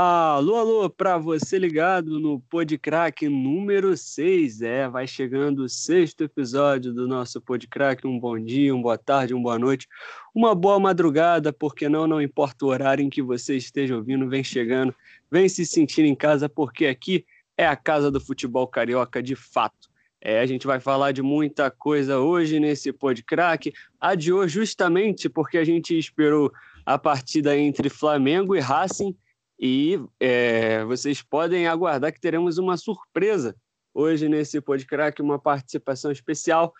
Alô, alô, para você ligado no Podcrack número 6. É, vai chegando o sexto episódio do nosso Podcrack. Um bom dia, uma boa tarde, uma boa noite, uma boa madrugada, porque não, não importa o horário em que você esteja ouvindo, vem chegando, vem se sentir em casa, porque aqui é a casa do futebol carioca de fato. É, a gente vai falar de muita coisa hoje nesse Podcrack. Adiou justamente porque a gente esperou a partida entre Flamengo e Racing e é, vocês podem aguardar que teremos uma surpresa hoje nesse podcast, uma participação especial.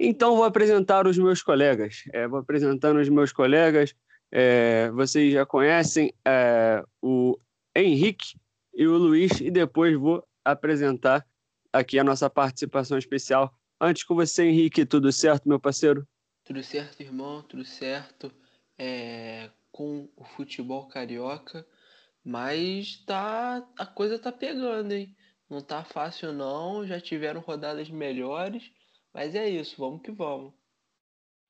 Então, vou apresentar os meus colegas. É, vou apresentando os meus colegas. É, vocês já conhecem é, o Henrique e o Luiz, e depois vou apresentar aqui a nossa participação especial. Antes com você, Henrique, tudo certo, meu parceiro? Tudo certo, irmão, tudo certo. É, com o futebol carioca mas tá, a coisa tá pegando, hein? Não tá fácil não, já tiveram rodadas melhores, mas é isso, vamos que vamos.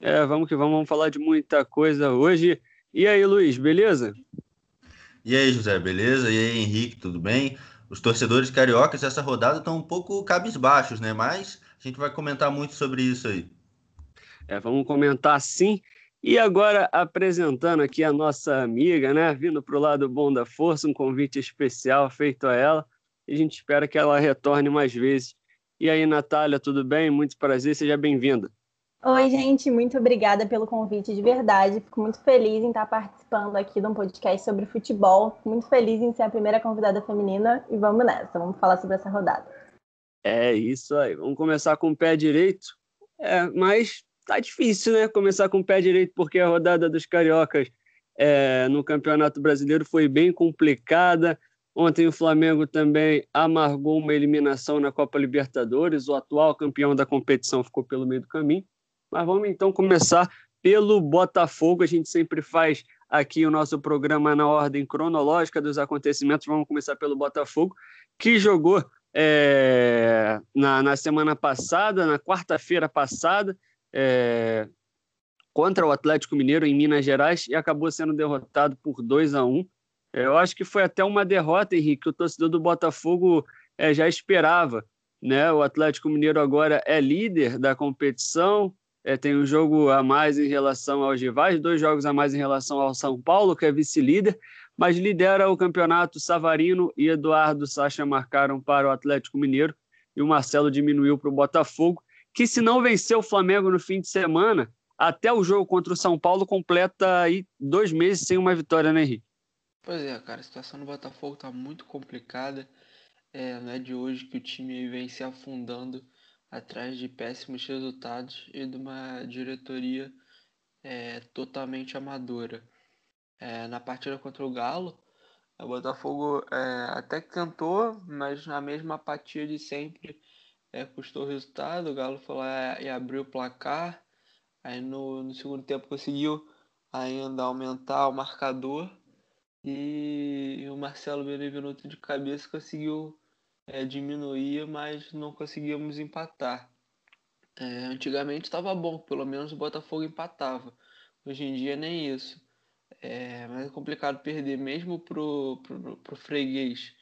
É, vamos que vamos, vamos falar de muita coisa hoje. E aí, Luiz, beleza? E aí, José, beleza? E aí, Henrique, tudo bem? Os torcedores cariocas essa rodada estão um pouco cabisbaixos, né? Mas a gente vai comentar muito sobre isso aí. É, vamos comentar sim. E agora apresentando aqui a nossa amiga, né? Vindo para o lado bom da força, um convite especial feito a ela. E a gente espera que ela retorne mais vezes. E aí, Natália, tudo bem? Muito prazer, seja bem-vinda. Oi, gente, muito obrigada pelo convite de verdade. Fico muito feliz em estar participando aqui de um podcast sobre futebol. Muito feliz em ser a primeira convidada feminina e vamos nessa, vamos falar sobre essa rodada. É isso aí, vamos começar com o pé direito. É, mas tá difícil, né? Começar com o pé direito, porque a rodada dos cariocas é, no Campeonato Brasileiro foi bem complicada. Ontem o Flamengo também amargou uma eliminação na Copa Libertadores. O atual campeão da competição ficou pelo meio do caminho. Mas vamos então começar pelo Botafogo. A gente sempre faz aqui o nosso programa na ordem cronológica dos acontecimentos. Vamos começar pelo Botafogo, que jogou é, na, na semana passada, na quarta-feira passada, é, contra o Atlético Mineiro em Minas Gerais e acabou sendo derrotado por 2 a 1 é, Eu acho que foi até uma derrota, Henrique, que o torcedor do Botafogo é, já esperava. Né? O Atlético Mineiro agora é líder da competição, é, tem um jogo a mais em relação aos rivais, dois jogos a mais em relação ao São Paulo, que é vice-líder, mas lidera o campeonato Savarino e Eduardo Sacha marcaram para o Atlético Mineiro e o Marcelo diminuiu para o Botafogo que se não vencer o Flamengo no fim de semana, até o jogo contra o São Paulo completa aí dois meses sem uma vitória, né, Henrique? Pois é, cara, a situação do Botafogo tá muito complicada. É, não é de hoje que o time vem se afundando atrás de péssimos resultados e de uma diretoria é, totalmente amadora. É, na partida contra o Galo, o Botafogo é, até tentou, mas na mesma apatia de sempre é, custou o resultado, o Galo foi lá e abriu o placar. Aí no, no segundo tempo conseguiu ainda aumentar o marcador. E o Marcelo Benevenuto de cabeça conseguiu é, diminuir, mas não conseguimos empatar. É, antigamente estava bom, pelo menos o Botafogo empatava. Hoje em dia nem isso. É, mas é complicado perder mesmo pro, pro, pro freguês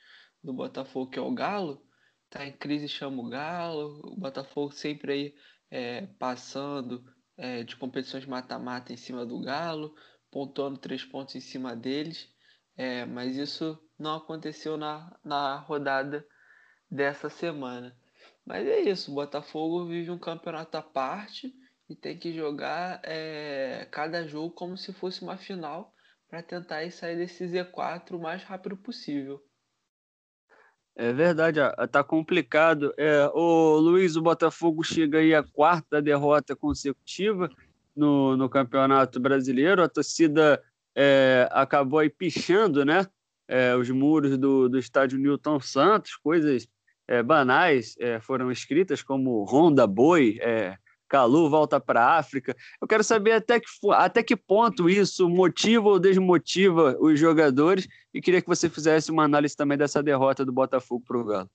do Botafogo, que é o Galo, tá em crise chama o Galo, o Botafogo sempre aí é, passando é, de competições mata-mata em cima do Galo, pontuando três pontos em cima deles, é, mas isso não aconteceu na, na rodada dessa semana. Mas é isso, o Botafogo vive um campeonato à parte e tem que jogar é, cada jogo como se fosse uma final para tentar sair desse Z4 o mais rápido possível. É verdade, tá complicado. É, o Luiz, o Botafogo chega aí à quarta derrota consecutiva no, no Campeonato Brasileiro. A torcida é, acabou aí pichando, né? É, os muros do, do estádio Newton Santos, coisas é, banais é, foram escritas, como Honda Boi, é, Calu volta para a África. Eu quero saber até que, até que ponto isso motiva ou desmotiva os jogadores e queria que você fizesse uma análise também dessa derrota do Botafogo para o Galo.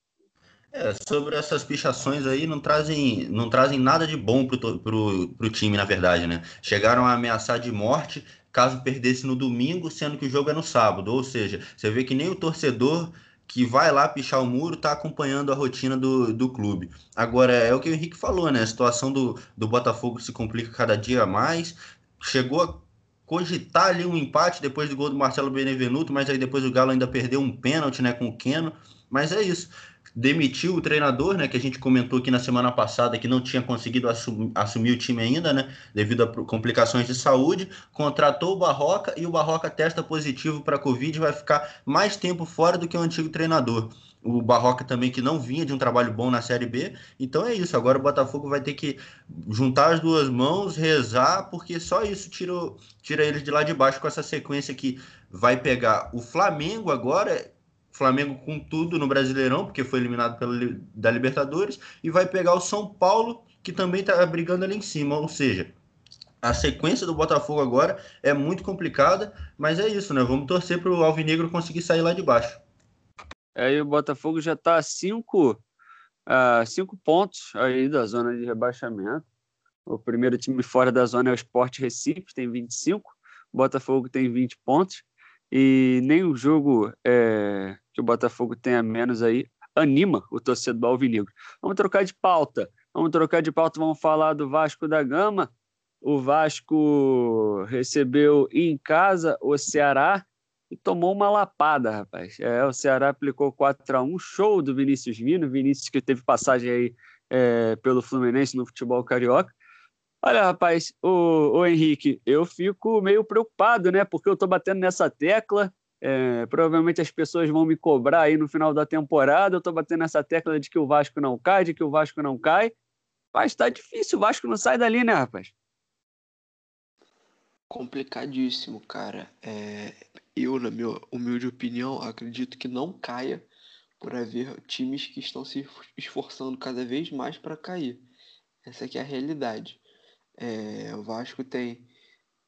É, sobre essas pichações aí, não trazem, não trazem nada de bom para o time, na verdade, né? Chegaram a ameaçar de morte caso perdesse no domingo, sendo que o jogo é no sábado. Ou seja, você vê que nem o torcedor que vai lá pichar o muro está acompanhando a rotina do, do clube. Agora, é o que o Henrique falou, né? A situação do, do Botafogo se complica cada dia mais. Chegou a cogitar ali um empate depois do gol do Marcelo Benevenuto, mas aí depois o Galo ainda perdeu um pênalti né, com o Keno. Mas é isso demitiu o treinador, né, que a gente comentou aqui na semana passada que não tinha conseguido assumir, assumir o time ainda, né, devido a complicações de saúde, contratou o Barroca e o Barroca testa positivo para Covid e vai ficar mais tempo fora do que o antigo treinador. O Barroca também que não vinha de um trabalho bom na Série B. Então é isso, agora o Botafogo vai ter que juntar as duas mãos, rezar, porque só isso tira, tira eles de lá de baixo com essa sequência que vai pegar o Flamengo agora Flamengo com tudo no Brasileirão, porque foi eliminado pela, da Libertadores, e vai pegar o São Paulo, que também está brigando ali em cima. Ou seja, a sequência do Botafogo agora é muito complicada, mas é isso, né? Vamos torcer para o Alvinegro conseguir sair lá de baixo. Aí o Botafogo já está a cinco, uh, cinco pontos aí da zona de rebaixamento. O primeiro time fora da zona é o Sport Recife, tem 25. O Botafogo tem 20 pontos e nem o jogo é, que o Botafogo tenha menos aí anima o torcedor alvinegro. Vamos trocar de pauta. Vamos trocar de pauta, vamos falar do Vasco da Gama. O Vasco recebeu em casa o Ceará e tomou uma lapada, rapaz. É, o Ceará aplicou 4 a 1 show do Vinícius Mino, Vinícius que teve passagem aí é, pelo Fluminense no futebol carioca. Olha, rapaz, o, o Henrique, eu fico meio preocupado, né? Porque eu estou batendo nessa tecla. É, provavelmente as pessoas vão me cobrar aí no final da temporada. Eu estou batendo nessa tecla de que o Vasco não cai, de que o Vasco não cai. Mas está difícil, o Vasco não sai dali, né, rapaz? Complicadíssimo, cara. É, eu, na minha humilde opinião, acredito que não caia por haver times que estão se esforçando cada vez mais para cair. Essa é a realidade. É, o Vasco tem,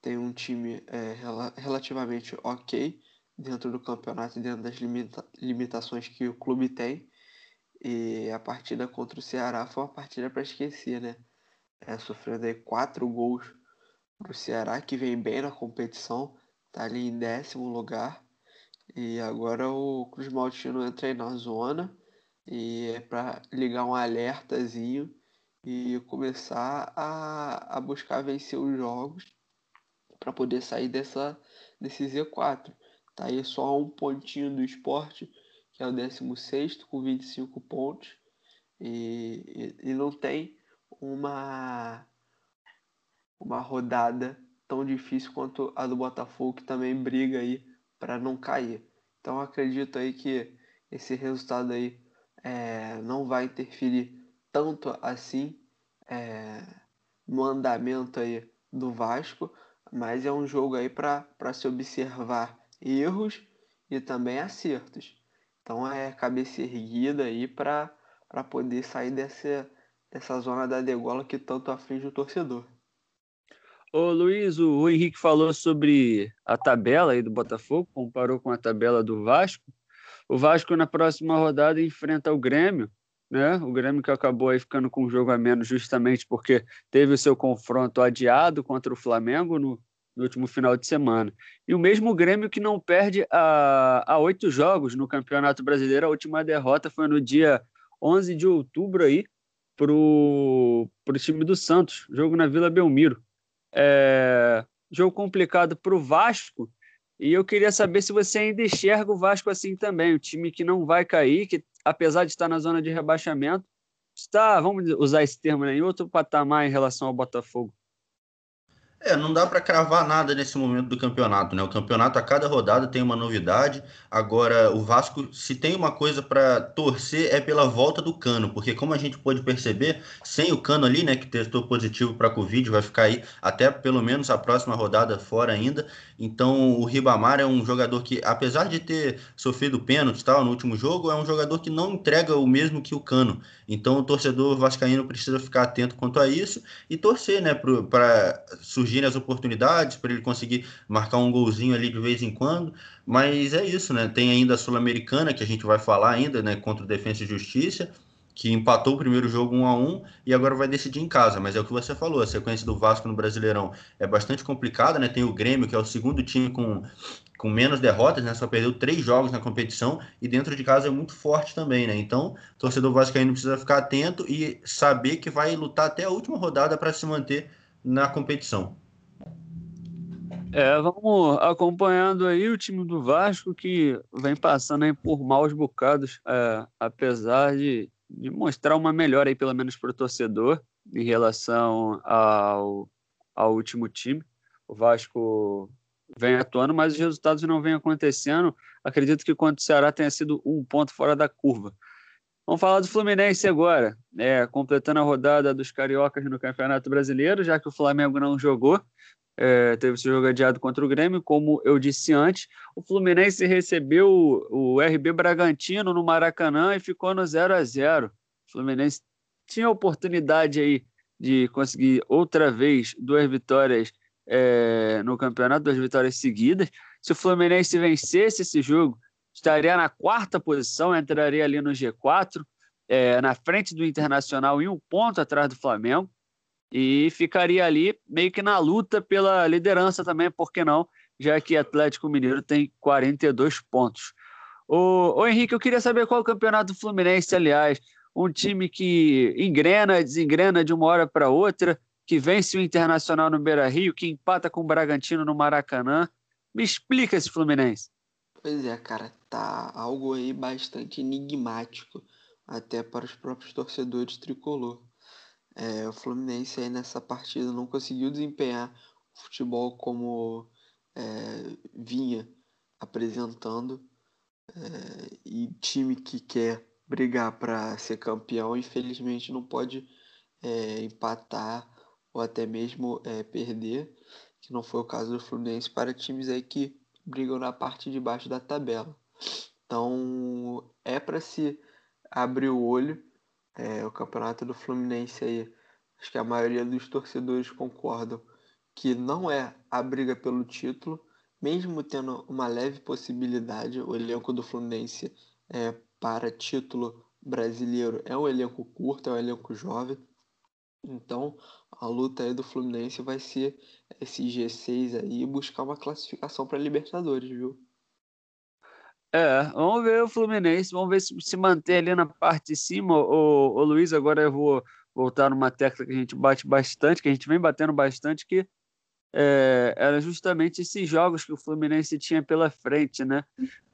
tem um time é, rel relativamente ok dentro do campeonato, dentro das limita limitações que o clube tem. E a partida contra o Ceará foi uma partida para esquecer, né? É, sofrendo aí quatro gols para o Ceará, que vem bem na competição, tá ali em décimo lugar. E agora o Cruz Maltino entra aí na zona e é para ligar um alertazinho e começar a, a buscar vencer os jogos para poder sair dessa, desse Z4. Tá aí só um pontinho do esporte, que é o 16 com 25 pontos. E, e, e não tem uma, uma rodada tão difícil quanto a do Botafogo, que também briga aí para não cair. Então acredito aí que esse resultado aí é, não vai interferir tanto assim é, no andamento aí do Vasco, mas é um jogo aí para se observar erros e também acertos. Então é cabeça erguida aí para poder sair dessa, dessa zona da degola que tanto aflige o torcedor. Ô Luiz, o Henrique falou sobre a tabela aí do Botafogo, comparou com a tabela do Vasco. O Vasco na próxima rodada enfrenta o Grêmio, né? O Grêmio que acabou aí ficando com um jogo a menos justamente porque teve o seu confronto adiado contra o Flamengo no, no último final de semana. E o mesmo Grêmio que não perde a, a oito jogos no Campeonato Brasileiro, a última derrota foi no dia 11 de outubro aí para o time do Santos, jogo na Vila Belmiro. É, jogo complicado para o Vasco, e eu queria saber se você ainda enxerga o Vasco assim também, o time que não vai cair, que apesar de estar na zona de rebaixamento, está, vamos usar esse termo, né, em outro patamar em relação ao Botafogo. É, não dá para cravar nada nesse momento do campeonato, né? O campeonato a cada rodada tem uma novidade. Agora, o Vasco, se tem uma coisa para torcer é pela volta do Cano, porque como a gente pode perceber, sem o Cano ali, né, que testou positivo para Covid, vai ficar aí até pelo menos a próxima rodada fora ainda. Então, o Ribamar é um jogador que, apesar de ter sofrido pênalti tal no último jogo, é um jogador que não entrega o mesmo que o Cano. Então, o torcedor vascaíno precisa ficar atento quanto a isso e torcer, né, para surgirem as oportunidades, para ele conseguir marcar um golzinho ali de vez em quando. Mas é isso, né? Tem ainda a Sul-Americana, que a gente vai falar ainda, né, contra o Defensa e Justiça que empatou o primeiro jogo 1 a 1 e agora vai decidir em casa. Mas é o que você falou, a sequência do Vasco no Brasileirão é bastante complicada, né? Tem o Grêmio, que é o segundo time com, com menos derrotas, né? Só perdeu três jogos na competição e dentro de casa é muito forte também, né? Então, torcedor vascaíno precisa ficar atento e saber que vai lutar até a última rodada para se manter na competição. É, vamos acompanhando aí o time do Vasco que vem passando aí por maus bocados, é, apesar de, de mostrar uma melhora aí, pelo menos para o torcedor, em relação ao, ao último time. O Vasco vem atuando, mas os resultados não vêm acontecendo. Acredito que contra o Ceará tenha sido um ponto fora da curva. Vamos falar do Fluminense agora, é, completando a rodada dos cariocas no Campeonato Brasileiro, já que o Flamengo não jogou é, teve esse jogo adiado contra o Grêmio. Como eu disse antes, o Fluminense recebeu o RB Bragantino no Maracanã e ficou no 0 a 0 O Fluminense tinha a oportunidade aí de conseguir outra vez duas vitórias é, no campeonato, duas vitórias seguidas. Se o Fluminense vencesse esse jogo, estaria na quarta posição, entraria ali no G4, é, na frente do Internacional e um ponto atrás do Flamengo e ficaria ali meio que na luta pela liderança também, por que não? Já que Atlético Mineiro tem 42 pontos. Ô, ô Henrique, eu queria saber qual é o campeonato do Fluminense, aliás. Um time que engrena, desengrena de uma hora para outra, que vence o Internacional no Beira Rio, que empata com o Bragantino no Maracanã. Me explica esse Fluminense. Pois é, cara, tá algo aí bastante enigmático, até para os próprios torcedores tricolor. É, o Fluminense aí nessa partida não conseguiu desempenhar o futebol como é, vinha apresentando. É, e time que quer brigar para ser campeão, infelizmente não pode é, empatar ou até mesmo é, perder, que não foi o caso do Fluminense para times aí que brigam na parte de baixo da tabela. Então é para se abrir o olho é, o campeonato do Fluminense aí, acho que a maioria dos torcedores concordam que não é a briga pelo título, mesmo tendo uma leve possibilidade, o elenco do Fluminense é, para título brasileiro é um elenco curto, é um elenco jovem. Então, a luta aí do Fluminense vai ser esse G6 aí buscar uma classificação para Libertadores, viu? É, vamos ver o Fluminense, vamos ver se se manter ali na parte de cima. O, o Luiz, agora eu vou voltar numa tecla que a gente bate bastante, que a gente vem batendo bastante, que é, era justamente esses jogos que o Fluminense tinha pela frente, né?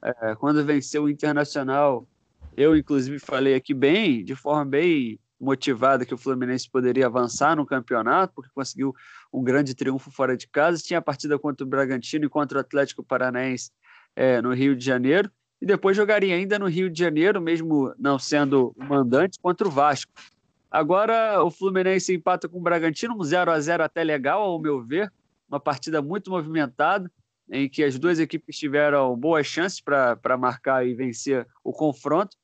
É, quando venceu o Internacional, eu inclusive falei aqui bem, de forma bem motivada, que o Fluminense poderia avançar no campeonato, porque conseguiu um grande triunfo fora de casa. Tinha a partida contra o Bragantino e contra o Atlético Paranaense é, no Rio de Janeiro, e depois jogaria ainda no Rio de Janeiro, mesmo não sendo o mandante, contra o Vasco. Agora o Fluminense empata com o Bragantino, um 0 a 0 até legal, ao meu ver, uma partida muito movimentada, em que as duas equipes tiveram boas chances para marcar e vencer o confronto,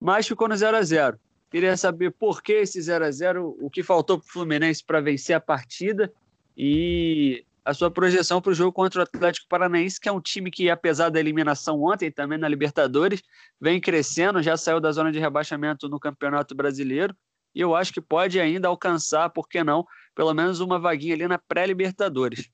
mas ficou no 0 a 0 Queria saber por que esse 0 a 0 o que faltou para o Fluminense para vencer a partida e a sua projeção para o jogo contra o Atlético Paranaense, que é um time que, apesar da eliminação ontem, também na Libertadores, vem crescendo, já saiu da zona de rebaixamento no Campeonato Brasileiro, e eu acho que pode ainda alcançar, por que não, pelo menos uma vaguinha ali na pré-Libertadores.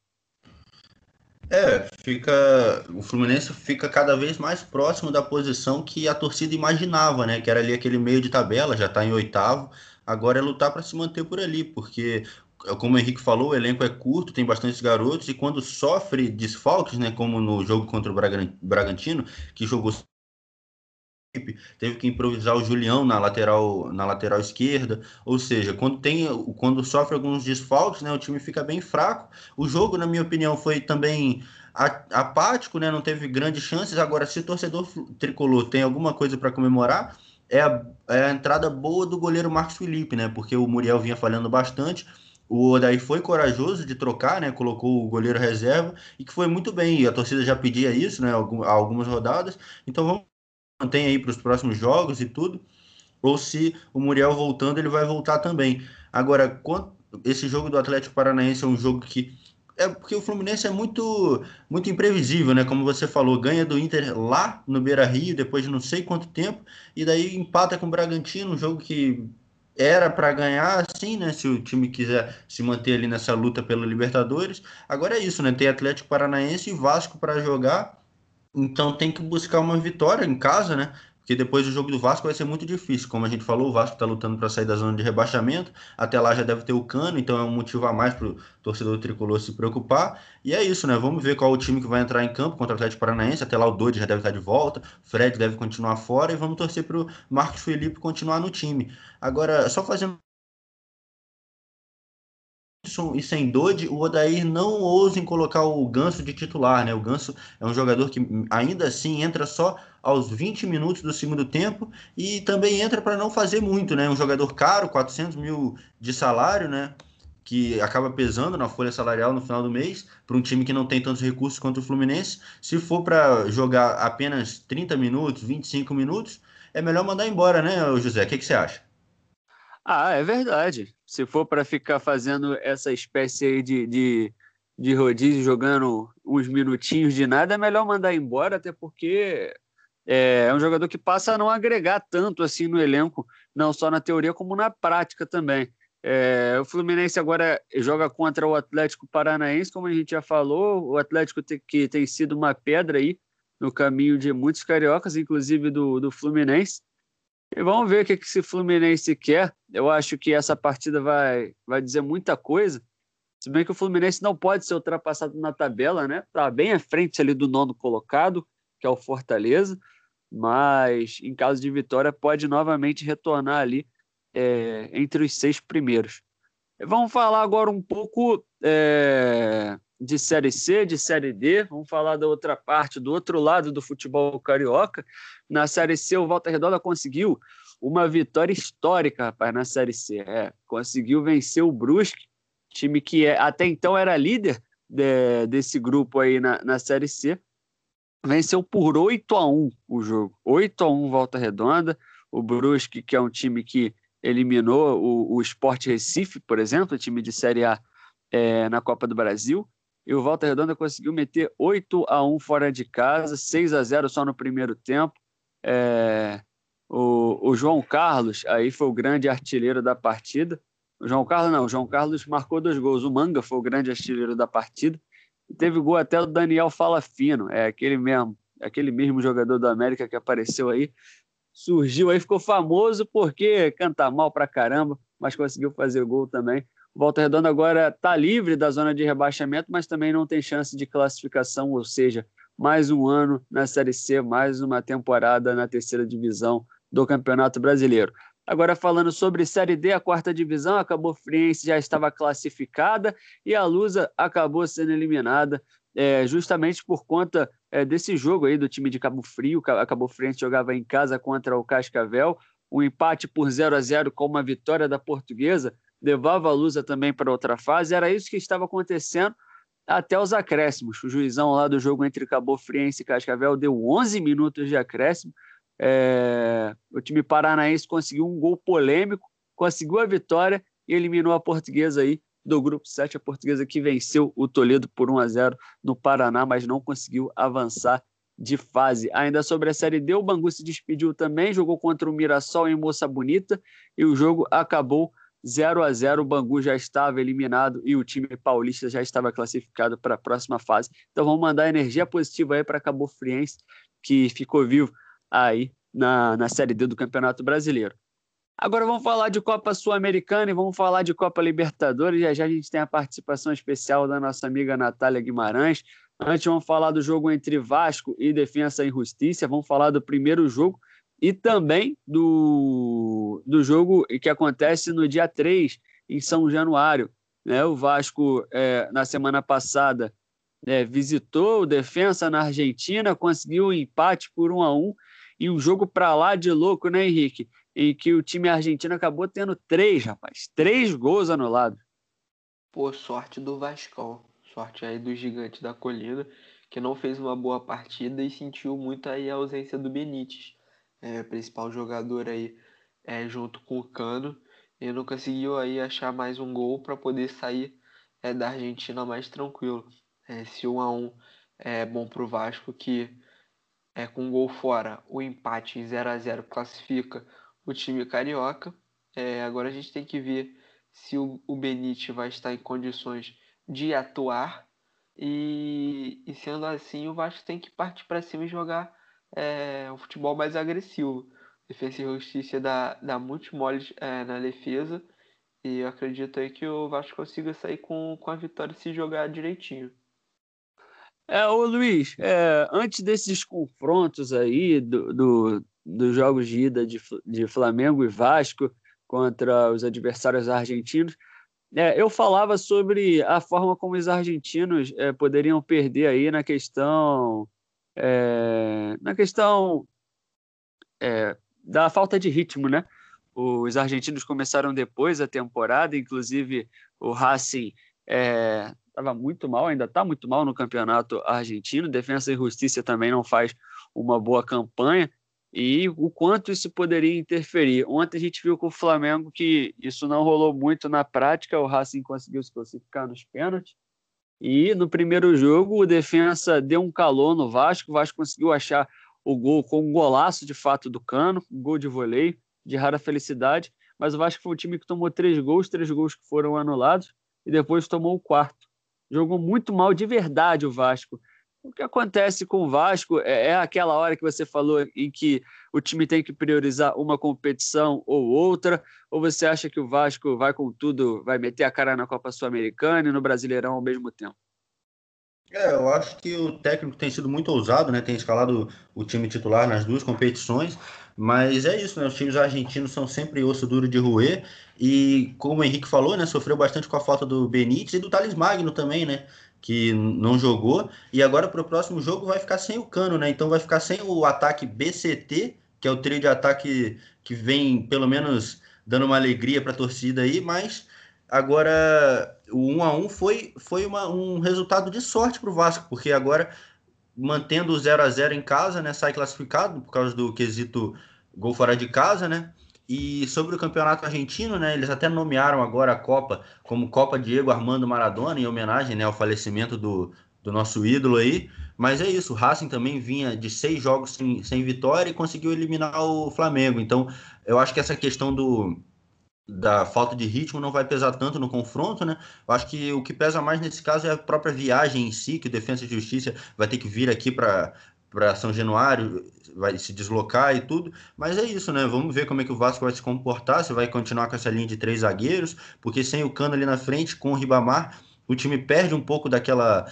É, fica. O Fluminense fica cada vez mais próximo da posição que a torcida imaginava, né? Que era ali aquele meio de tabela, já está em oitavo. Agora é lutar para se manter por ali, porque como o Henrique falou, o elenco é curto, tem bastantes garotos, e quando sofre desfalques, né, como no jogo contra o Bragantino, que jogou teve que improvisar o Julião na lateral na lateral esquerda, ou seja, quando tem quando sofre alguns desfalques, né, o time fica bem fraco. O jogo, na minha opinião, foi também apático, né, não teve grandes chances. Agora, se o torcedor tricolor tem alguma coisa para comemorar, é a, é a entrada boa do goleiro Marcos Felipe, né, porque o Muriel vinha falhando bastante o Odaí foi corajoso de trocar, né? Colocou o goleiro reserva e que foi muito bem. E a torcida já pedia isso, né? Há algumas rodadas. Então vamos manter aí para os próximos jogos e tudo. Ou se o Muriel voltando, ele vai voltar também. Agora, esse jogo do Atlético Paranaense é um jogo que é porque o Fluminense é muito muito imprevisível, né? Como você falou, ganha do Inter lá no Beira-Rio depois de não sei quanto tempo e daí empata com o Bragantino, um jogo que era para ganhar, assim, né? Se o time quiser se manter ali nessa luta pela Libertadores. Agora é isso, né? Tem Atlético Paranaense e Vasco para jogar. Então tem que buscar uma vitória em casa, né? Porque depois o jogo do Vasco vai ser muito difícil. Como a gente falou, o Vasco está lutando para sair da zona de rebaixamento. Até lá já deve ter o cano, então é um motivo a mais para o torcedor tricolor se preocupar. E é isso, né? Vamos ver qual o time que vai entrar em campo contra o Atlético Paranaense. Até lá o Dodi já deve estar de volta, Fred deve continuar fora e vamos torcer para o Marcos Felipe continuar no time. Agora, só fazendo e sem Dodge, o Odair não ousa em colocar o Ganso de titular, né? O Ganso é um jogador que ainda assim entra só aos 20 minutos do segundo tempo e também entra para não fazer muito, né? Um jogador caro, 400 mil de salário, né? Que acaba pesando na folha salarial no final do mês, para um time que não tem tantos recursos quanto o Fluminense. Se for para jogar apenas 30 minutos, 25 minutos, é melhor mandar embora, né, José? O que, que você acha? Ah, é verdade. Se for para ficar fazendo essa espécie aí de, de, de rodízio, jogando uns minutinhos de nada, é melhor mandar embora, até porque é, é um jogador que passa a não agregar tanto assim no elenco, não só na teoria como na prática também. É, o Fluminense agora joga contra o Atlético Paranaense, como a gente já falou, o Atlético te, que tem sido uma pedra aí no caminho de muitos cariocas, inclusive do, do Fluminense. E vamos ver o que esse Fluminense quer. Eu acho que essa partida vai, vai dizer muita coisa. Se bem que o Fluminense não pode ser ultrapassado na tabela, né? Está bem à frente ali do nono colocado, que é o Fortaleza. Mas em caso de vitória, pode novamente retornar ali é, entre os seis primeiros. Vamos falar agora um pouco é, de Série C, de Série D. Vamos falar da outra parte, do outro lado do futebol carioca. Na Série C, o Volta Redonda conseguiu uma vitória histórica, rapaz, na Série C. É, conseguiu vencer o Brusque, time que é, até então era líder de, desse grupo aí na, na Série C. Venceu por 8 a 1 o jogo. 8 a 1 Volta Redonda. O Brusque, que é um time que eliminou o, o Sport Recife, por exemplo, time de Série A é, na Copa do Brasil e o Volta Redonda conseguiu meter 8 a 1 fora de casa, 6 a 0 só no primeiro tempo. É, o, o, João Carlos aí foi o grande artilheiro da partida. O João Carlos não, o João Carlos marcou dois gols. O Manga foi o grande artilheiro da partida. E teve gol até do Daniel Falafino, é aquele mesmo, aquele mesmo jogador do América que apareceu aí. Surgiu aí, ficou famoso porque canta mal pra caramba, mas conseguiu fazer gol também. Volta Redonda agora está livre da zona de rebaixamento, mas também não tem chance de classificação, ou seja, mais um ano na Série C, mais uma temporada na terceira divisão do Campeonato Brasileiro. Agora falando sobre Série D, a quarta divisão, a Cabo Friense já estava classificada e a Lusa acabou sendo eliminada é, justamente por conta é, desse jogo aí do time de Cabo Frio. A Cabo Friense jogava em casa contra o Cascavel, um empate por 0 a 0 com uma vitória da Portuguesa levava a Lusa também para outra fase. Era isso que estava acontecendo até os acréscimos. O juizão lá do jogo entre Cabo Friense e Cascavel deu 11 minutos de acréscimo. É... O time paranaense conseguiu um gol polêmico, conseguiu a vitória e eliminou a portuguesa aí do grupo 7, a portuguesa que venceu o Toledo por 1 a 0 no Paraná, mas não conseguiu avançar de fase. Ainda sobre a Série D, o Bangu se despediu também, jogou contra o Mirassol em Moça Bonita e o jogo acabou 0 a 0 o Bangu já estava eliminado e o time paulista já estava classificado para a próxima fase. Então vamos mandar energia positiva aí para Cabo Friense, que ficou vivo aí na, na Série D do Campeonato Brasileiro. Agora vamos falar de Copa Sul-Americana e vamos falar de Copa Libertadores. Já já a gente tem a participação especial da nossa amiga Natália Guimarães. Antes vamos falar do jogo entre Vasco e Defensa e Justiça. Vamos falar do primeiro jogo e também do, do jogo que acontece no dia 3, em São Januário. Né? O Vasco, é, na semana passada, é, visitou o Defensa na Argentina, conseguiu um empate por 1 a 1 e um jogo para lá de louco, né, Henrique? Em que o time argentino acabou tendo três, rapaz, três gols anulados. Pô, sorte do Vascão, sorte aí do gigante da colina, que não fez uma boa partida e sentiu muito aí a ausência do Benítez é, principal jogador aí é, junto com o Cano e não conseguiu aí achar mais um gol para poder sair é, da Argentina mais tranquilo. É, se 1 a 1 é bom para o Vasco, que é, com um gol fora, o empate em 0 a 0 classifica o time carioca. É, agora a gente tem que ver se o, o Benite vai estar em condições de atuar. E, e sendo assim, o Vasco tem que partir para cima e jogar é, um futebol mais agressivo. Defesa e Justiça dá, dá muitos moles é, na defesa. E eu acredito aí que o Vasco consiga sair com, com a vitória se jogar direitinho. É, ô Luiz, é, antes desses confrontos aí do, do, dos jogos de ida de, de Flamengo e Vasco contra os adversários argentinos, é, eu falava sobre a forma como os argentinos é, poderiam perder aí na questão é, na questão é, da falta de ritmo, né? Os argentinos começaram depois da temporada, inclusive o Racing é, estava muito mal, ainda está muito mal no campeonato argentino. Defensa e Justiça também não faz uma boa campanha. E o quanto isso poderia interferir. Ontem a gente viu com o Flamengo que isso não rolou muito na prática, o Racing conseguiu se classificar nos pênaltis. E no primeiro jogo, o defensa deu um calor no Vasco, o Vasco conseguiu achar o gol com um golaço de fato do Cano, um gol de voleio, de rara felicidade. Mas o Vasco foi o time que tomou três gols, três gols que foram anulados, e depois tomou o quarto jogou muito mal de verdade o Vasco. O que acontece com o Vasco é, é, aquela hora que você falou em que o time tem que priorizar uma competição ou outra, ou você acha que o Vasco vai com tudo, vai meter a cara na Copa Sul-Americana e no Brasileirão ao mesmo tempo? É, eu acho que o técnico tem sido muito ousado, né? Tem escalado o time titular nas duas competições, mas é isso, né? Os times argentinos são sempre osso duro de roer. E como o Henrique falou, né? Sofreu bastante com a falta do Benítez e do Thales Magno também, né? Que não jogou. E agora para o próximo jogo vai ficar sem o Cano, né? Então vai ficar sem o ataque BCT, que é o trio de ataque que vem pelo menos dando uma alegria para a torcida aí, mas agora o 1 a 1 foi, foi uma, um resultado de sorte para o Vasco, porque agora mantendo o 0 a 0 em casa, né, sai classificado por causa do quesito gol fora de casa, né? E sobre o campeonato argentino, né, eles até nomearam agora a Copa como Copa Diego Armando Maradona, em homenagem né, ao falecimento do, do nosso ídolo aí. Mas é isso, o Racing também vinha de seis jogos sem, sem vitória e conseguiu eliminar o Flamengo. Então, eu acho que essa questão do, da falta de ritmo não vai pesar tanto no confronto, né? Eu acho que o que pesa mais nesse caso é a própria viagem em si, que o Defesa e Justiça vai ter que vir aqui para para São Januário, vai se deslocar e tudo, mas é isso, né? Vamos ver como é que o Vasco vai se comportar, se vai continuar com essa linha de três zagueiros, porque sem o Cano ali na frente, com o Ribamar, o time perde um pouco daquela.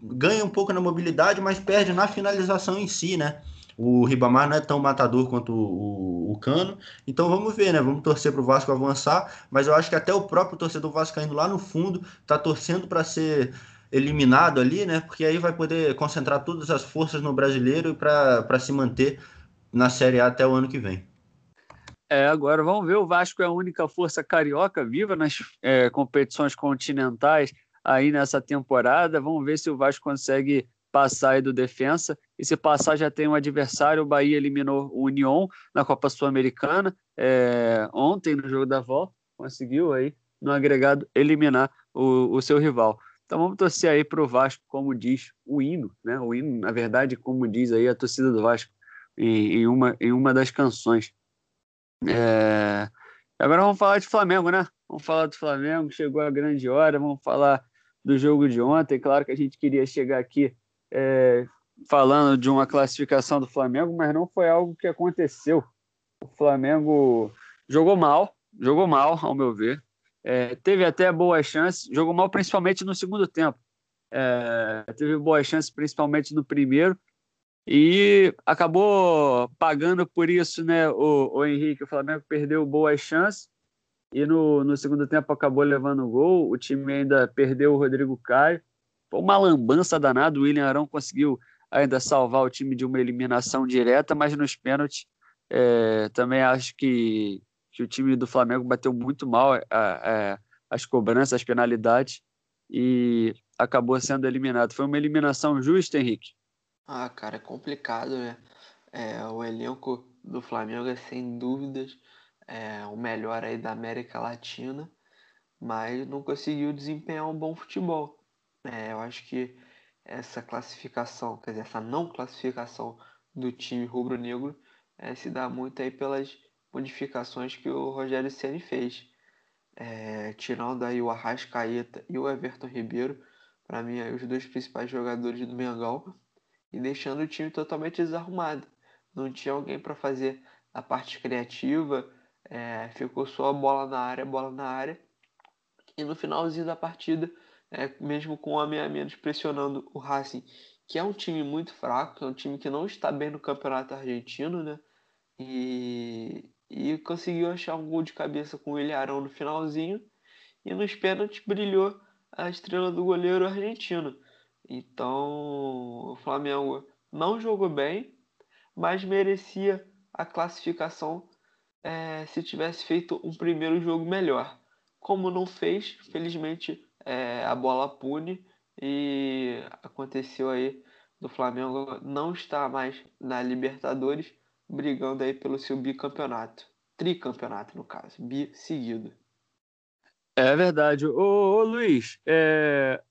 ganha um pouco na mobilidade, mas perde na finalização em si, né? O Ribamar não é tão matador quanto o, o, Cano. Então vamos ver, né? Vamos torcer para o Vasco avançar. Mas eu acho que até o próprio torcedor vascaíno lá no fundo está torcendo para ser eliminado ali, né? Porque aí vai poder concentrar todas as forças no brasileiro para se manter na Série A até o ano que vem. É, agora vamos ver. O Vasco é a única força carioca viva nas é, competições continentais aí nessa temporada. Vamos ver se o Vasco consegue passar aí do defensa. E se passar, já tem um adversário. O Bahia eliminou o União na Copa Sul-Americana é, ontem, no jogo da volta. Conseguiu aí, no agregado, eliminar o, o seu rival. Então vamos torcer aí para o Vasco, como diz o hino, né? O hino, na verdade, como diz aí a torcida do Vasco em, em uma, em uma das canções. É... Agora vamos falar de Flamengo, né? Vamos falar do Flamengo, chegou a grande hora, vamos falar do jogo de ontem. Claro que a gente queria chegar aqui é, falando de uma classificação do Flamengo, mas não foi algo que aconteceu. O Flamengo jogou mal, jogou mal, ao meu ver. É, teve até boas chances, jogou mal principalmente no segundo tempo. É, teve boas chances principalmente no primeiro e acabou pagando por isso, né? O, o Henrique, o Flamengo perdeu boas chances e no, no segundo tempo acabou levando o gol. O time ainda perdeu o Rodrigo Caio. Foi uma lambança danada. O William Arão conseguiu ainda salvar o time de uma eliminação direta, mas nos pênaltis é, também acho que, que o time do Flamengo bateu muito mal a, a, as cobranças, as penalidades e acabou sendo eliminado. Foi uma eliminação justa, Henrique? Ah, cara, é complicado, né? É, o elenco do Flamengo é sem dúvidas é, o melhor aí da América Latina, mas não conseguiu desempenhar um bom futebol. É, eu acho que essa classificação, quer dizer, essa não classificação do time rubro-negro é, se dá muito aí pelas modificações que o Rogério Ceni fez. É, tirando aí o Arrascaeta e o Everton Ribeiro, para mim aí os dois principais jogadores do Mengão, e deixando o time totalmente desarrumado. Não tinha alguém para fazer a parte criativa, é, ficou só bola na área, bola na área. E no finalzinho da partida, é, mesmo com o homem a menos pressionando o Racing, que é um time muito fraco, é um time que não está bem no campeonato argentino, né? E, e conseguiu achar um gol de cabeça com o Ilharão no finalzinho. E nos pênaltis brilhou a estrela do goleiro argentino. Então o Flamengo não jogou bem, mas merecia a classificação é, se tivesse feito um primeiro jogo melhor. Como não fez, felizmente é, a bola pune e aconteceu aí do Flamengo não estar mais na Libertadores, brigando aí pelo seu bicampeonato. Tricampeonato, no caso, bi seguido. É verdade. Ô, ô Luiz, é...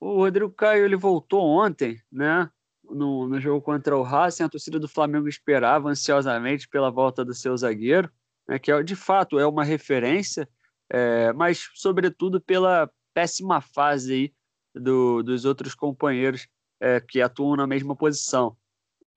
o Rodrigo Caio ele voltou ontem, né? No, no jogo contra o Racing, a torcida do Flamengo esperava ansiosamente pela volta do seu zagueiro, né, que é, de fato é uma referência, é, mas sobretudo pela péssima fase aí do, dos outros companheiros é, que atuam na mesma posição.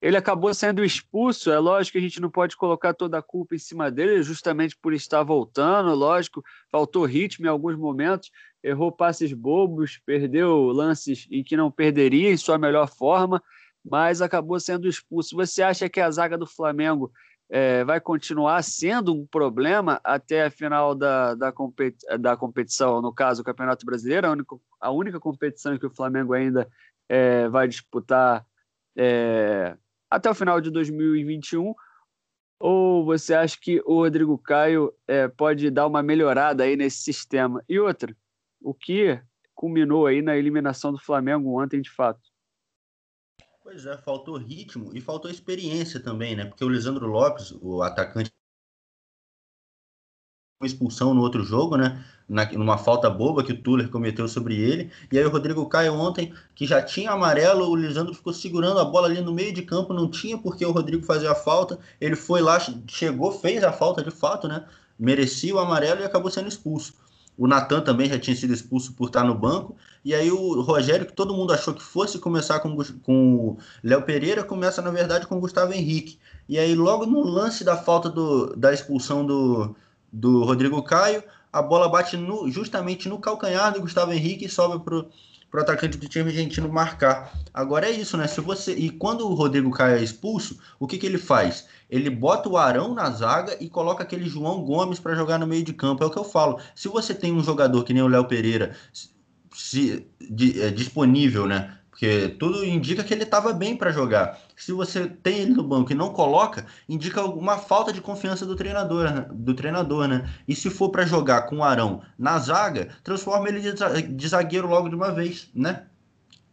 Ele acabou sendo expulso, é lógico que a gente não pode colocar toda a culpa em cima dele, justamente por estar voltando, lógico, faltou ritmo em alguns momentos, errou passes bobos, perdeu lances em que não perderia em sua melhor forma, mas acabou sendo expulso. Você acha que a zaga do Flamengo é, vai continuar sendo um problema até a final da, da, competi da competição, no caso, o Campeonato Brasileiro, a única, a única competição que o Flamengo ainda é, vai disputar é, até o final de 2021? Ou você acha que o Rodrigo Caio é, pode dar uma melhorada aí nesse sistema? E outra, o que culminou aí na eliminação do Flamengo ontem de fato? Pois é, faltou ritmo e faltou experiência também, né? Porque o Lisandro Lopes, o atacante uma expulsão no outro jogo, né? Na, numa falta boba que o Tuller cometeu sobre ele. E aí o Rodrigo Caio ontem, que já tinha amarelo, o Lisandro ficou segurando a bola ali no meio de campo, não tinha porque o Rodrigo fazia a falta. Ele foi lá, chegou, fez a falta de fato, né? Merecia o amarelo e acabou sendo expulso. O Natan também já tinha sido expulso por estar no banco. E aí o Rogério, que todo mundo achou que fosse começar com, com o Léo Pereira, começa, na verdade, com o Gustavo Henrique. E aí, logo no lance da falta do, da expulsão do, do Rodrigo Caio. A bola bate no, justamente no calcanhar do Gustavo Henrique e sobe para o atacante do time argentino marcar. Agora é isso, né? Se você E quando o Rodrigo Caio é expulso, o que, que ele faz? Ele bota o Arão na zaga e coloca aquele João Gomes para jogar no meio de campo. É o que eu falo. Se você tem um jogador que nem o Léo Pereira se, de, é, disponível, né? Porque tudo indica que ele estava bem para jogar. Se você tem ele no banco e não coloca, indica uma falta de confiança do treinador, né? do treinador, né? E se for para jogar com o Arão na zaga, transforma ele de zagueiro logo de uma vez, né?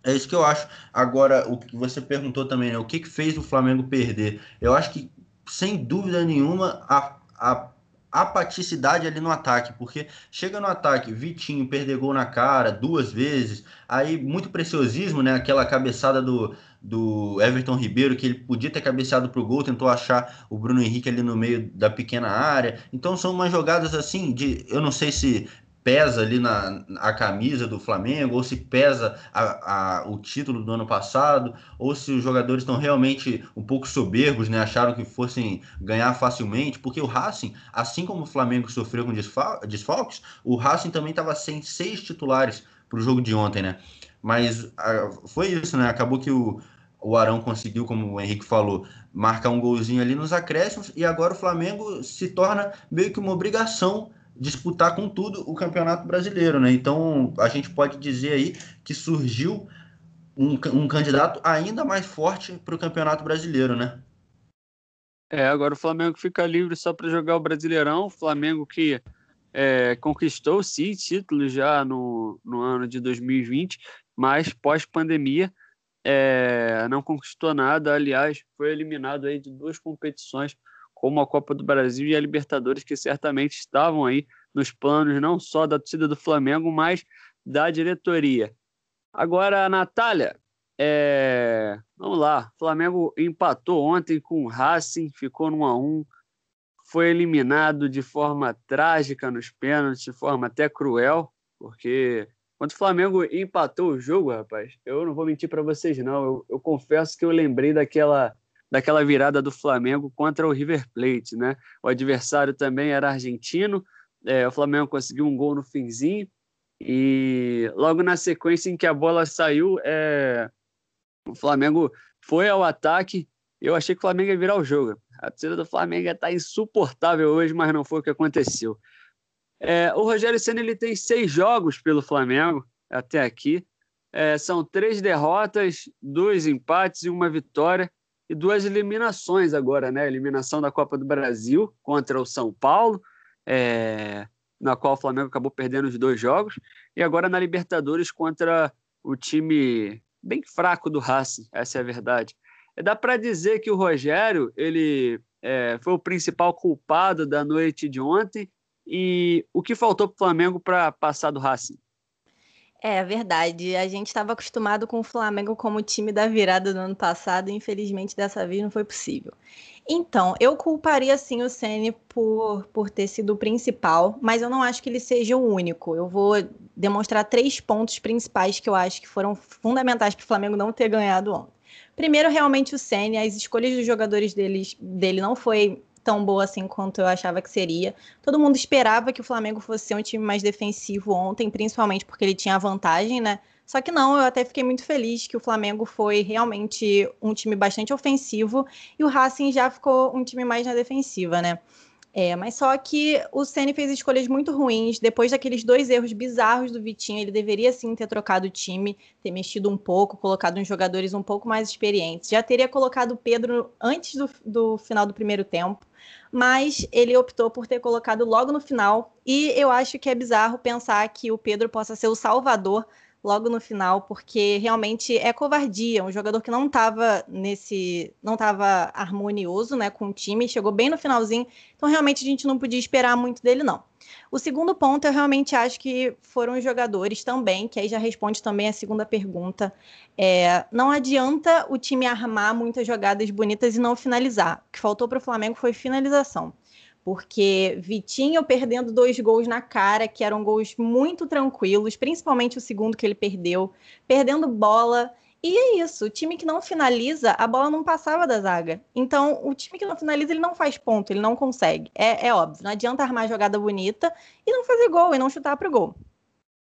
É isso que eu acho. Agora, o que você perguntou também, né? O que, que fez o Flamengo perder? Eu acho que, sem dúvida nenhuma, a, a apaticidade ali no ataque, porque chega no ataque, Vitinho perder gol na cara duas vezes, aí muito preciosismo, né? Aquela cabeçada do, do Everton Ribeiro, que ele podia ter cabeceado para o gol, tentou achar o Bruno Henrique ali no meio da pequena área. Então são umas jogadas assim de. Eu não sei se pesa ali na a camisa do Flamengo, ou se pesa a, a, o título do ano passado, ou se os jogadores estão realmente um pouco soberbos, né? Acharam que fossem ganhar facilmente, porque o Racing, assim como o Flamengo sofreu com desfalques, o Racing também estava sem seis titulares para o jogo de ontem, né? Mas a, foi isso, né? Acabou que o, o Arão conseguiu, como o Henrique falou, marcar um golzinho ali nos acréscimos, e agora o Flamengo se torna meio que uma obrigação disputar com tudo o Campeonato Brasileiro, né? Então a gente pode dizer aí que surgiu um, um candidato ainda mais forte para o Campeonato Brasileiro, né? É, agora o Flamengo fica livre só para jogar o Brasileirão. O Flamengo que é, conquistou sim títulos já no, no ano de 2020, mas pós-pandemia é, não conquistou nada. Aliás, foi eliminado aí de duas competições como a Copa do Brasil e a Libertadores, que certamente estavam aí nos planos não só da torcida do Flamengo, mas da diretoria. Agora, Natália, é... vamos lá. O Flamengo empatou ontem com o Racing, ficou no 1 a 1 foi eliminado de forma trágica nos pênaltis, de forma até cruel, porque quando o Flamengo empatou o jogo, rapaz, eu não vou mentir para vocês, não. Eu, eu, confesso que eu lembrei daquela, daquela virada do Flamengo contra o River Plate, né? O adversário também era argentino, é, o Flamengo conseguiu um gol no finzinho, e logo na sequência em que a bola saiu, é, o Flamengo foi ao ataque. Eu achei que o Flamengo ia virar o jogo. A torcida do Flamengo está insuportável hoje, mas não foi o que aconteceu. É, o Rogério Senna ele tem seis jogos pelo Flamengo até aqui. É, são três derrotas, dois empates e uma vitória e duas eliminações agora, né? Eliminação da Copa do Brasil contra o São Paulo, é, na qual o Flamengo acabou perdendo os dois jogos, e agora na Libertadores contra o time bem fraco do Racing, essa é a verdade. Dá para dizer que o Rogério ele é, foi o principal culpado da noite de ontem e o que faltou para o Flamengo para passar do Racing? É verdade. A gente estava acostumado com o Flamengo como time da virada do ano passado, e infelizmente dessa vez não foi possível. Então, eu culparia sim o Ceni por, por ter sido o principal, mas eu não acho que ele seja o único. Eu vou demonstrar três pontos principais que eu acho que foram fundamentais para o Flamengo não ter ganhado ontem. Primeiro, realmente o Senna, as escolhas dos jogadores deles, dele não foi tão boa assim quanto eu achava que seria. Todo mundo esperava que o Flamengo fosse um time mais defensivo ontem, principalmente porque ele tinha a vantagem, né? Só que não, eu até fiquei muito feliz que o Flamengo foi realmente um time bastante ofensivo e o Racing já ficou um time mais na defensiva, né? É, mas só que o Ceni fez escolhas muito ruins. Depois daqueles dois erros bizarros do Vitinho, ele deveria sim ter trocado o time, ter mexido um pouco, colocado uns jogadores um pouco mais experientes. Já teria colocado o Pedro antes do, do final do primeiro tempo, mas ele optou por ter colocado logo no final. E eu acho que é bizarro pensar que o Pedro possa ser o salvador logo no final, porque realmente é covardia. Um jogador que não estava nesse. não estava harmonioso né, com o time, chegou bem no finalzinho, então realmente a gente não podia esperar muito dele, não. O segundo ponto, eu realmente acho que foram os jogadores também, que aí já responde também a segunda pergunta. É, não adianta o time armar muitas jogadas bonitas e não finalizar. O que faltou para o Flamengo foi finalização porque Vitinho perdendo dois gols na cara, que eram gols muito tranquilos, principalmente o segundo que ele perdeu, perdendo bola. E é isso, o time que não finaliza, a bola não passava da zaga. Então, o time que não finaliza, ele não faz ponto, ele não consegue. É, é óbvio, não adianta armar jogada bonita e não fazer gol, e não chutar pro gol.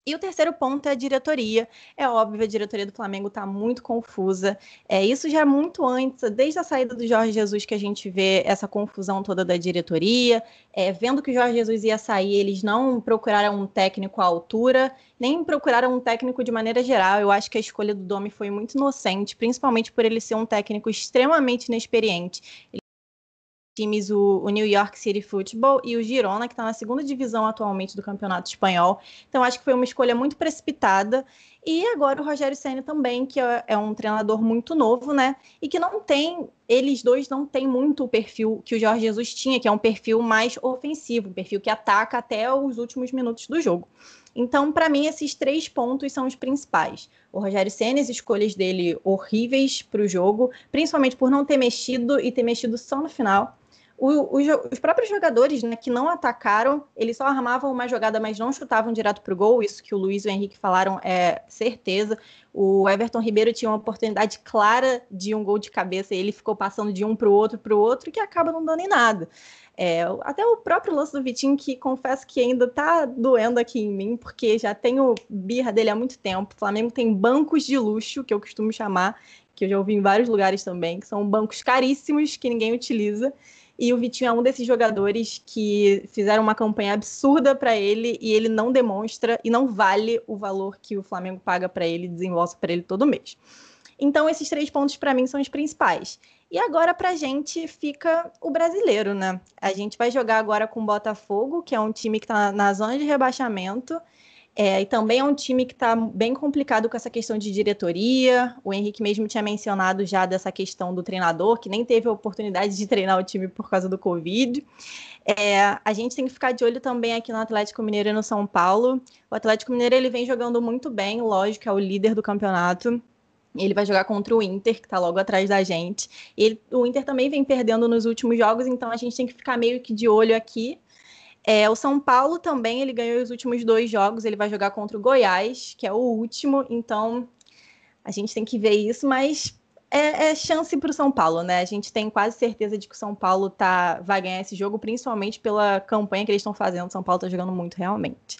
E o terceiro ponto é a diretoria. É óbvio, a diretoria do Flamengo está muito confusa. É, isso já é muito antes, desde a saída do Jorge Jesus, que a gente vê essa confusão toda da diretoria. É, vendo que o Jorge Jesus ia sair, eles não procuraram um técnico à altura, nem procuraram um técnico de maneira geral. Eu acho que a escolha do Domi foi muito inocente, principalmente por ele ser um técnico extremamente inexperiente. Ele times o, o, New York City Football e o Girona, que está na segunda divisão atualmente do Campeonato Espanhol. Então, acho que foi uma escolha muito precipitada. E agora o Rogério Senna também, que é, é um treinador muito novo, né? E que não tem, eles dois não têm muito o perfil que o Jorge Jesus tinha, que é um perfil mais ofensivo, um perfil que ataca até os últimos minutos do jogo. Então, para mim, esses três pontos são os principais. O Rogério Senna, as escolhas dele horríveis para o jogo, principalmente por não ter mexido e ter mexido só no final. O, os, os, próprios jogadores né, que não atacaram, eles só armavam uma jogada, mas não chutavam direto para o gol. Isso que o Luiz e o Henrique falaram é certeza. O Everton Ribeiro tinha uma oportunidade clara de um gol de cabeça e ele ficou passando de um para o outro para o outro, que acaba não dando em nada. É, até o próprio lance do Vitinho, que confesso que ainda está doendo aqui em mim, porque já tenho birra dele há muito tempo. O Flamengo tem bancos de luxo, que eu costumo chamar, que eu já ouvi em vários lugares também, que são bancos caríssimos que ninguém utiliza. E o Vitinho é um desses jogadores que fizeram uma campanha absurda para ele e ele não demonstra e não vale o valor que o Flamengo paga para ele, desenvolve para ele todo mês. Então, esses três pontos para mim são os principais. E agora para a gente fica o brasileiro, né? A gente vai jogar agora com o Botafogo, que é um time que está na zona de rebaixamento. É, e também é um time que está bem complicado com essa questão de diretoria. O Henrique mesmo tinha mencionado já dessa questão do treinador, que nem teve a oportunidade de treinar o time por causa do Covid. É, a gente tem que ficar de olho também aqui no Atlético Mineiro e no São Paulo. O Atlético Mineiro ele vem jogando muito bem, lógico, é o líder do campeonato. Ele vai jogar contra o Inter, que está logo atrás da gente. Ele, o Inter também vem perdendo nos últimos jogos, então a gente tem que ficar meio que de olho aqui. É, o São Paulo também, ele ganhou os últimos dois jogos, ele vai jogar contra o Goiás, que é o último, então a gente tem que ver isso, mas é, é chance para o São Paulo, né? A gente tem quase certeza de que o São Paulo tá, vai ganhar esse jogo, principalmente pela campanha que eles estão fazendo. O São Paulo está jogando muito realmente.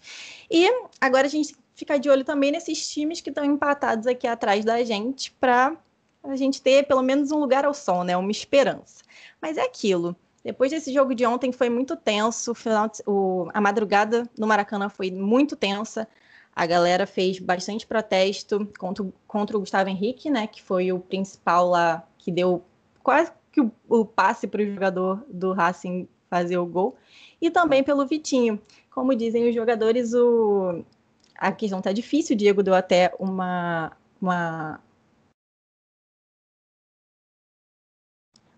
E agora a gente fica de olho também nesses times que estão empatados aqui atrás da gente, para a gente ter pelo menos um lugar ao sol, né? Uma esperança. Mas é aquilo. Depois desse jogo de ontem foi muito tenso, final, o, a madrugada no Maracanã foi muito tensa. A galera fez bastante protesto contra, contra o Gustavo Henrique, né? Que foi o principal lá que deu quase que o, o passe para o jogador do Racing fazer o gol. E também pelo Vitinho. Como dizem os jogadores, o, a questão tá difícil. O Diego deu até uma, uma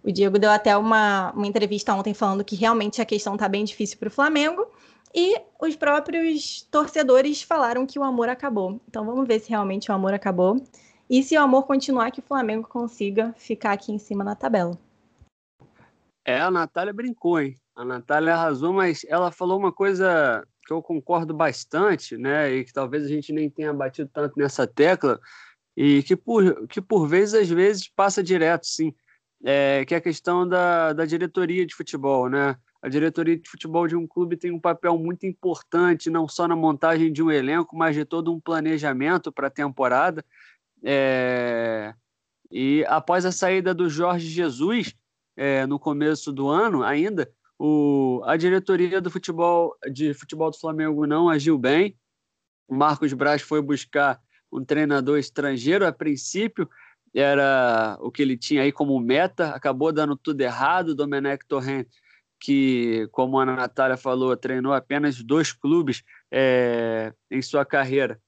O Diego deu até uma, uma entrevista ontem falando que realmente a questão está bem difícil para o Flamengo. E os próprios torcedores falaram que o amor acabou. Então vamos ver se realmente o amor acabou. E se o amor continuar, que o Flamengo consiga ficar aqui em cima na tabela. É, a Natália brincou, hein? A Natália arrasou, mas ela falou uma coisa que eu concordo bastante, né? E que talvez a gente nem tenha batido tanto nessa tecla, e que por, que por vezes, às vezes, passa direto, sim é, que é a questão da, da diretoria de futebol, né? A diretoria de futebol de um clube tem um papel muito importante, não só na montagem de um elenco, mas de todo um planejamento para a temporada. É... E após a saída do Jorge Jesus, é, no começo do ano ainda, o... a diretoria do futebol de futebol do Flamengo não agiu bem. O Marcos Braz foi buscar um treinador estrangeiro a princípio, era o que ele tinha aí como meta, acabou dando tudo errado. Domenech Torrent, que, como a Natália falou, treinou apenas dois clubes é, em sua carreira,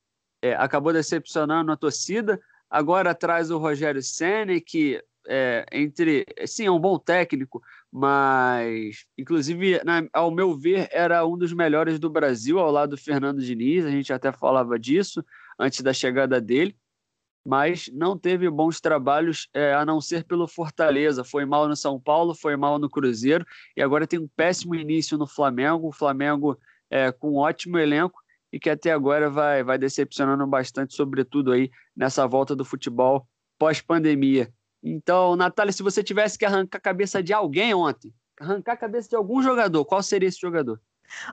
é, acabou decepcionando a torcida. Agora traz o Rogério Senna, que é, entre sim é um bom técnico, mas inclusive na, ao meu ver era um dos melhores do Brasil ao lado do Fernando Diniz. A gente até falava disso antes da chegada dele mas não teve bons trabalhos é, a não ser pelo Fortaleza. Foi mal no São Paulo, foi mal no Cruzeiro e agora tem um péssimo início no Flamengo. O Flamengo é, com um ótimo elenco e que até agora vai, vai decepcionando bastante, sobretudo aí nessa volta do futebol pós-pandemia. Então, Natália, se você tivesse que arrancar a cabeça de alguém ontem, arrancar a cabeça de algum jogador, qual seria esse jogador?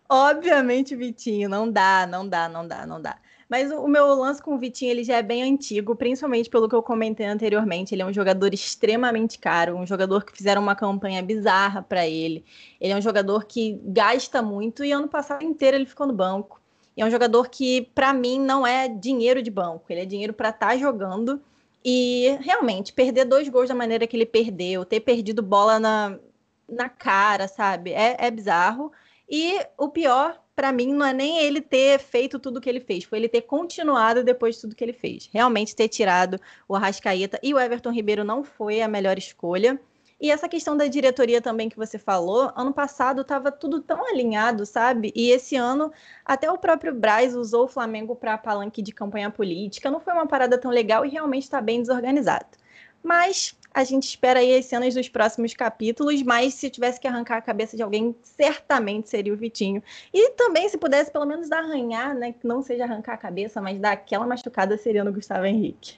Obviamente, Vitinho, não dá, não dá, não dá, não dá. Mas o, meu lance com o Vitinho, ele já é bem antigo, principalmente pelo que eu comentei anteriormente. Ele é um jogador extremamente caro, um jogador que fizeram uma campanha bizarra para ele. Ele é um jogador que gasta muito e ano passado inteiro ele ficou no banco. E é um jogador que, para mim, não é dinheiro de banco. Ele é dinheiro para estar tá jogando. E realmente, perder dois gols da maneira que ele perdeu, ter perdido bola na, na cara, sabe? É, é bizarro. E o pior para mim, não é nem ele ter feito tudo que ele fez, foi ele ter continuado depois de tudo que ele fez. Realmente ter tirado o Arrascaeta e o Everton Ribeiro não foi a melhor escolha. E essa questão da diretoria também que você falou, ano passado estava tudo tão alinhado, sabe? E esse ano, até o próprio Braz usou o Flamengo para palanque de campanha política. Não foi uma parada tão legal e realmente está bem desorganizado. Mas a gente espera aí as cenas dos próximos capítulos, mas se tivesse que arrancar a cabeça de alguém, certamente seria o Vitinho. E também, se pudesse pelo menos arranhar, né? Que não seja arrancar a cabeça, mas dar aquela machucada, seria no Gustavo Henrique.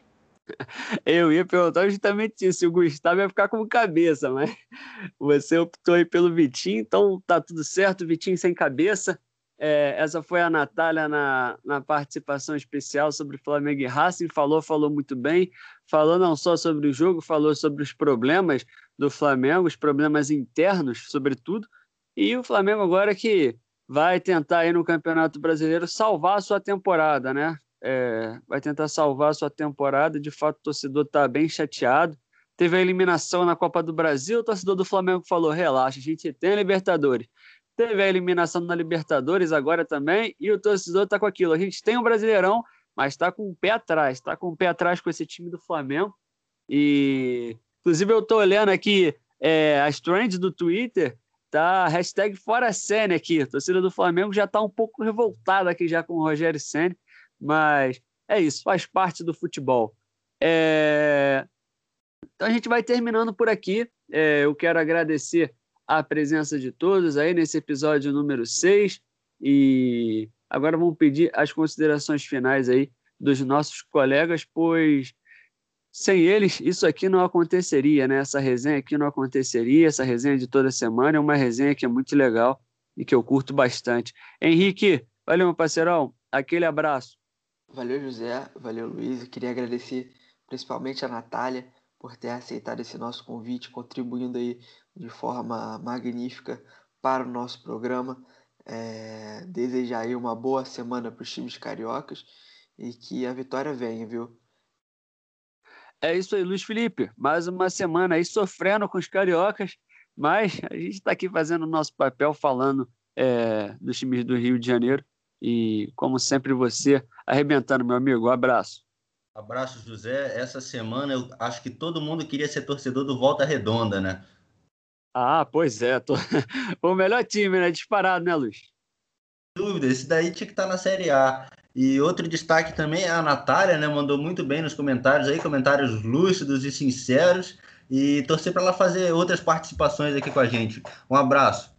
Eu ia perguntar justamente isso, o Gustavo ia ficar com cabeça, mas você optou aí pelo Vitinho, então tá tudo certo, Vitinho sem cabeça. É, essa foi a Natália na, na participação especial sobre Flamengo e Racing. Falou, falou muito bem. Falou não só sobre o jogo, falou sobre os problemas do Flamengo, os problemas internos, sobretudo. E o Flamengo agora que vai tentar aí no Campeonato Brasileiro salvar a sua temporada, né? É, vai tentar salvar a sua temporada. De fato, o torcedor está bem chateado. Teve a eliminação na Copa do Brasil, o torcedor do Flamengo falou: relaxa, a gente tem a Libertadores teve a eliminação na Libertadores agora também, e o torcedor está com aquilo. A gente tem o um Brasileirão, mas está com o pé atrás, está com o pé atrás com esse time do Flamengo. E, inclusive, eu estou olhando aqui é, as trends do Twitter, tá hashtag fora Senna aqui. A torcida do Flamengo já está um pouco revoltada aqui já com o Rogério Senna, mas é isso, faz parte do futebol. É... Então a gente vai terminando por aqui. É, eu quero agradecer a presença de todos aí nesse episódio número 6 e agora vamos pedir as considerações finais aí dos nossos colegas, pois sem eles isso aqui não aconteceria, né? Essa resenha aqui não aconteceria, essa resenha de toda semana é uma resenha que é muito legal e que eu curto bastante. Henrique, valeu meu parceirão, aquele abraço. Valeu José, valeu Luiz, eu queria agradecer principalmente a Natália por ter aceitado esse nosso convite, contribuindo aí de forma magnífica para o nosso programa. É, desejar aí uma boa semana para os times cariocas e que a vitória venha, viu? É isso aí, Luiz Felipe. Mais uma semana aí sofrendo com os cariocas, mas a gente está aqui fazendo o nosso papel, falando é, dos times do Rio de Janeiro. E, como sempre, você arrebentando, meu amigo. Um abraço. Abraço, José. Essa semana eu acho que todo mundo queria ser torcedor do Volta Redonda, né? Ah, pois é. Tô... o melhor time, né? Disparado, né, Luiz? dúvida, esse daí tinha que estar tá na Série A. E outro destaque também é a Natália, né? Mandou muito bem nos comentários aí, comentários lúcidos e sinceros. E torcer para ela fazer outras participações aqui com a gente. Um abraço.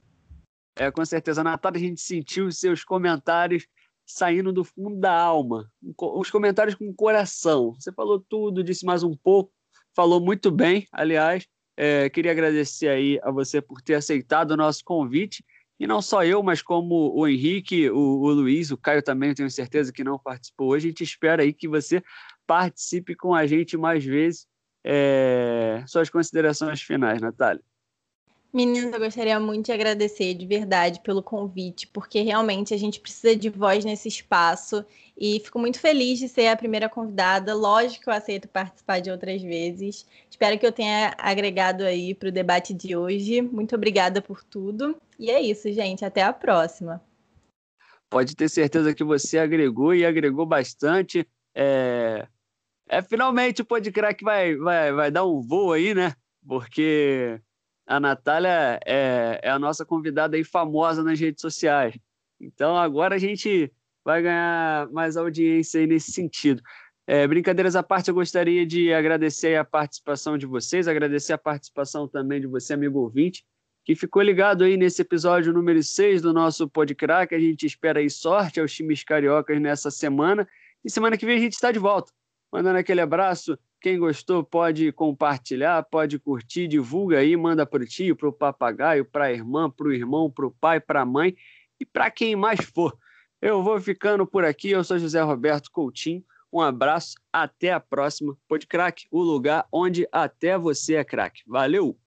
É, com certeza, Natália, a gente sentiu os seus comentários saindo do fundo da alma. Os comentários com coração. Você falou tudo, disse mais um pouco, falou muito bem, aliás. É, queria agradecer aí a você por ter aceitado o nosso convite. E não só eu, mas como o Henrique, o, o Luiz, o Caio também, tenho certeza que não participou hoje. A gente espera aí que você participe com a gente mais vezes. É... Suas considerações finais, Natália. Meninas, eu gostaria muito de agradecer de verdade pelo convite, porque realmente a gente precisa de voz nesse espaço e fico muito feliz de ser a primeira convidada. Lógico que eu aceito participar de outras vezes. Espero que eu tenha agregado aí para o debate de hoje. Muito obrigada por tudo. E é isso, gente. Até a próxima. Pode ter certeza que você agregou e agregou bastante. É, é finalmente o Podcrack vai, vai, vai dar um voo aí, né? Porque a Natália é, é a nossa convidada aí famosa nas redes sociais. Então agora a gente vai ganhar mais audiência aí nesse sentido. É, brincadeiras à parte, eu gostaria de agradecer a participação de vocês, agradecer a participação também de você, amigo ouvinte, que ficou ligado aí nesse episódio número 6 do nosso Podcrack. A gente espera aí sorte aos times cariocas nessa semana. E semana que vem a gente está de volta. Mandando aquele abraço quem gostou pode compartilhar, pode curtir, divulga aí, manda para o tio, para o papagaio, para a irmã, para o irmão, para o pai, para a mãe e para quem mais for. Eu vou ficando por aqui. Eu sou José Roberto Coutinho. Um abraço, até a próxima. Pode craque, o lugar onde até você é craque. Valeu!